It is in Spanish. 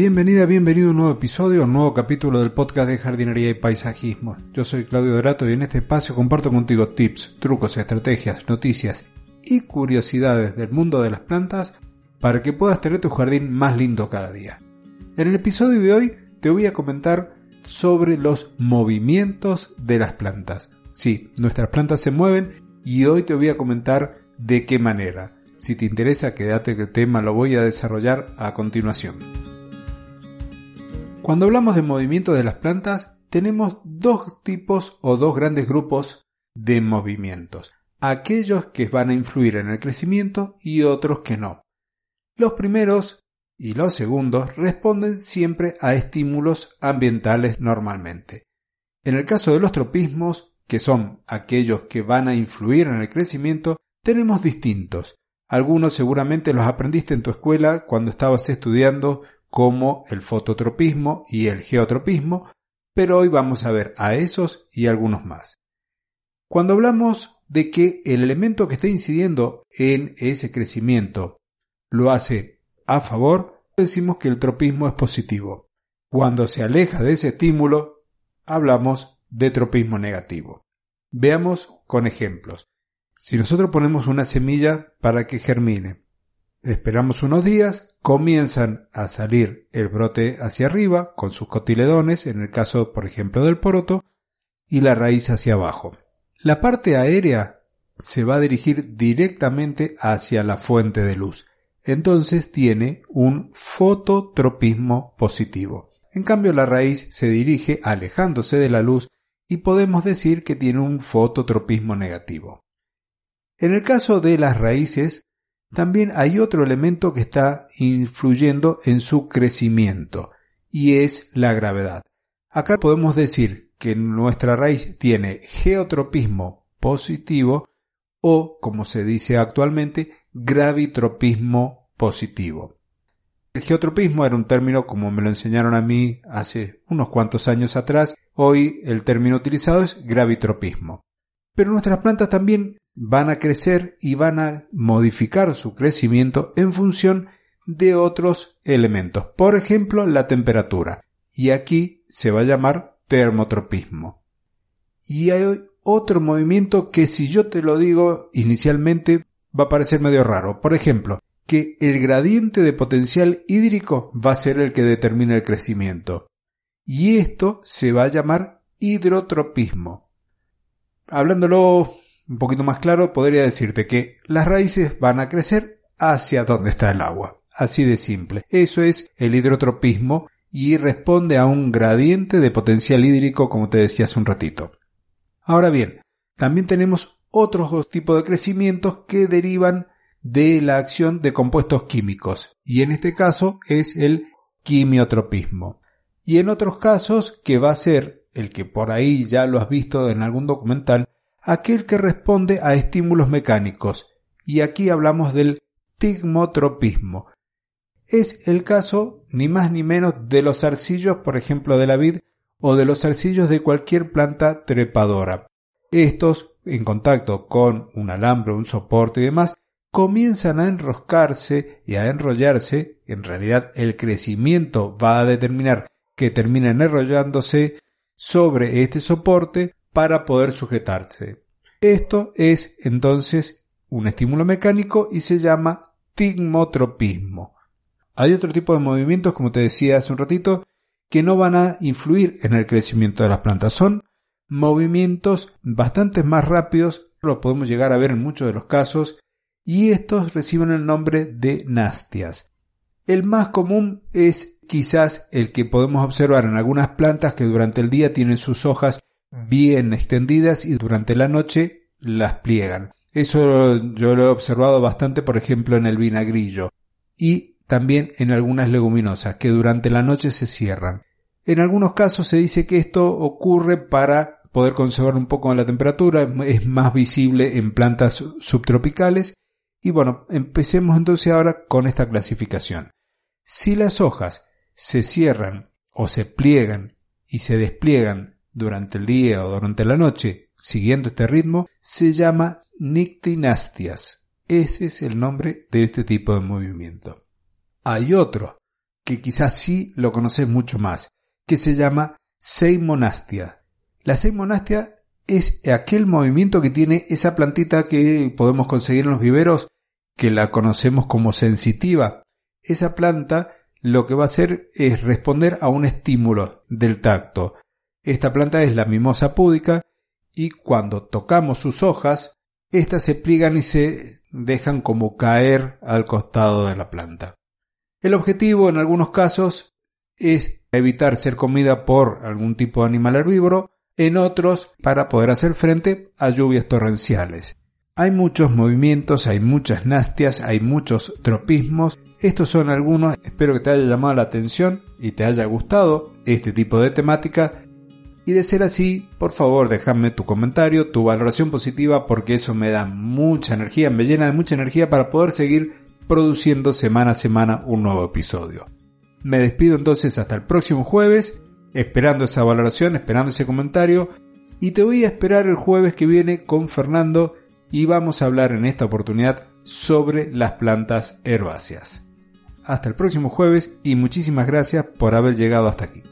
Bienvenida, bienvenido a un nuevo episodio, un nuevo capítulo del podcast de jardinería y paisajismo. Yo soy Claudio Dorato y en este espacio comparto contigo tips, trucos, estrategias, noticias y curiosidades del mundo de las plantas para que puedas tener tu jardín más lindo cada día. En el episodio de hoy te voy a comentar sobre los movimientos de las plantas. Sí, nuestras plantas se mueven y hoy te voy a comentar de qué manera. Si te interesa, quédate que el tema lo voy a desarrollar a continuación. Cuando hablamos de movimiento de las plantas, tenemos dos tipos o dos grandes grupos de movimientos. Aquellos que van a influir en el crecimiento y otros que no. Los primeros y los segundos responden siempre a estímulos ambientales normalmente. En el caso de los tropismos, que son aquellos que van a influir en el crecimiento, tenemos distintos. Algunos seguramente los aprendiste en tu escuela cuando estabas estudiando como el fototropismo y el geotropismo, pero hoy vamos a ver a esos y algunos más. Cuando hablamos de que el elemento que está incidiendo en ese crecimiento lo hace a favor, decimos que el tropismo es positivo. Cuando se aleja de ese estímulo, hablamos de tropismo negativo. Veamos con ejemplos. Si nosotros ponemos una semilla para que germine, esperamos unos días, comienzan a salir el brote hacia arriba con sus cotiledones, en el caso por ejemplo del poroto, y la raíz hacia abajo. La parte aérea se va a dirigir directamente hacia la fuente de luz. Entonces tiene un fototropismo positivo. En cambio la raíz se dirige alejándose de la luz y podemos decir que tiene un fototropismo negativo. En el caso de las raíces, también hay otro elemento que está influyendo en su crecimiento, y es la gravedad. Acá podemos decir que nuestra raíz tiene geotropismo positivo o, como se dice actualmente, gravitropismo positivo. El geotropismo era un término como me lo enseñaron a mí hace unos cuantos años atrás. Hoy el término utilizado es gravitropismo. Pero nuestras plantas también van a crecer y van a modificar su crecimiento en función de otros elementos, por ejemplo la temperatura, y aquí se va a llamar termotropismo. Y hay otro movimiento que si yo te lo digo inicialmente va a parecer medio raro, por ejemplo, que el gradiente de potencial hídrico va a ser el que determina el crecimiento, y esto se va a llamar hidrotropismo. Hablándolo un poquito más claro, podría decirte que las raíces van a crecer hacia donde está el agua. Así de simple. Eso es el hidrotropismo y responde a un gradiente de potencial hídrico como te decía hace un ratito. Ahora bien, también tenemos otros dos tipos de crecimientos que derivan de la acción de compuestos químicos y en este caso es el quimiotropismo. Y en otros casos que va a ser el que por ahí ya lo has visto en algún documental, aquel que responde a estímulos mecánicos, y aquí hablamos del tigmotropismo. Es el caso ni más ni menos de los arcillos, por ejemplo, de la vid, o de los arcillos de cualquier planta trepadora. Estos, en contacto con un alambre, un soporte y demás, comienzan a enroscarse y a enrollarse. En realidad, el crecimiento va a determinar que terminen enrollándose sobre este soporte para poder sujetarse. Esto es entonces un estímulo mecánico y se llama tigmotropismo. Hay otro tipo de movimientos, como te decía hace un ratito, que no van a influir en el crecimiento de las plantas. Son movimientos bastante más rápidos, lo podemos llegar a ver en muchos de los casos, y estos reciben el nombre de nastias. El más común es quizás el que podemos observar en algunas plantas que durante el día tienen sus hojas bien extendidas y durante la noche las pliegan. Eso yo lo he observado bastante, por ejemplo, en el vinagrillo y también en algunas leguminosas que durante la noche se cierran. En algunos casos se dice que esto ocurre para poder conservar un poco la temperatura, es más visible en plantas subtropicales. Y bueno, empecemos entonces ahora con esta clasificación. Si las hojas se cierran o se pliegan y se despliegan durante el día o durante la noche, siguiendo este ritmo, se llama nictinastias. Ese es el nombre de este tipo de movimiento. Hay otros que quizás sí lo conoces mucho más, que se llama Seimonastia. La Seimonastia es aquel movimiento que tiene esa plantita que podemos conseguir en los viveros, que la conocemos como sensitiva. Esa planta lo que va a hacer es responder a un estímulo del tacto. Esta planta es la mimosa púdica y cuando tocamos sus hojas, éstas se pliegan y se dejan como caer al costado de la planta. El objetivo en algunos casos es evitar ser comida por algún tipo de animal herbívoro, en otros para poder hacer frente a lluvias torrenciales. Hay muchos movimientos, hay muchas nastias, hay muchos tropismos. Estos son algunos, espero que te haya llamado la atención y te haya gustado este tipo de temática. Y de ser así, por favor déjame tu comentario, tu valoración positiva porque eso me da mucha energía, me llena de mucha energía para poder seguir produciendo semana a semana un nuevo episodio. Me despido entonces hasta el próximo jueves, esperando esa valoración, esperando ese comentario, y te voy a esperar el jueves que viene con Fernando y vamos a hablar en esta oportunidad sobre las plantas herbáceas. Hasta el próximo jueves y muchísimas gracias por haber llegado hasta aquí.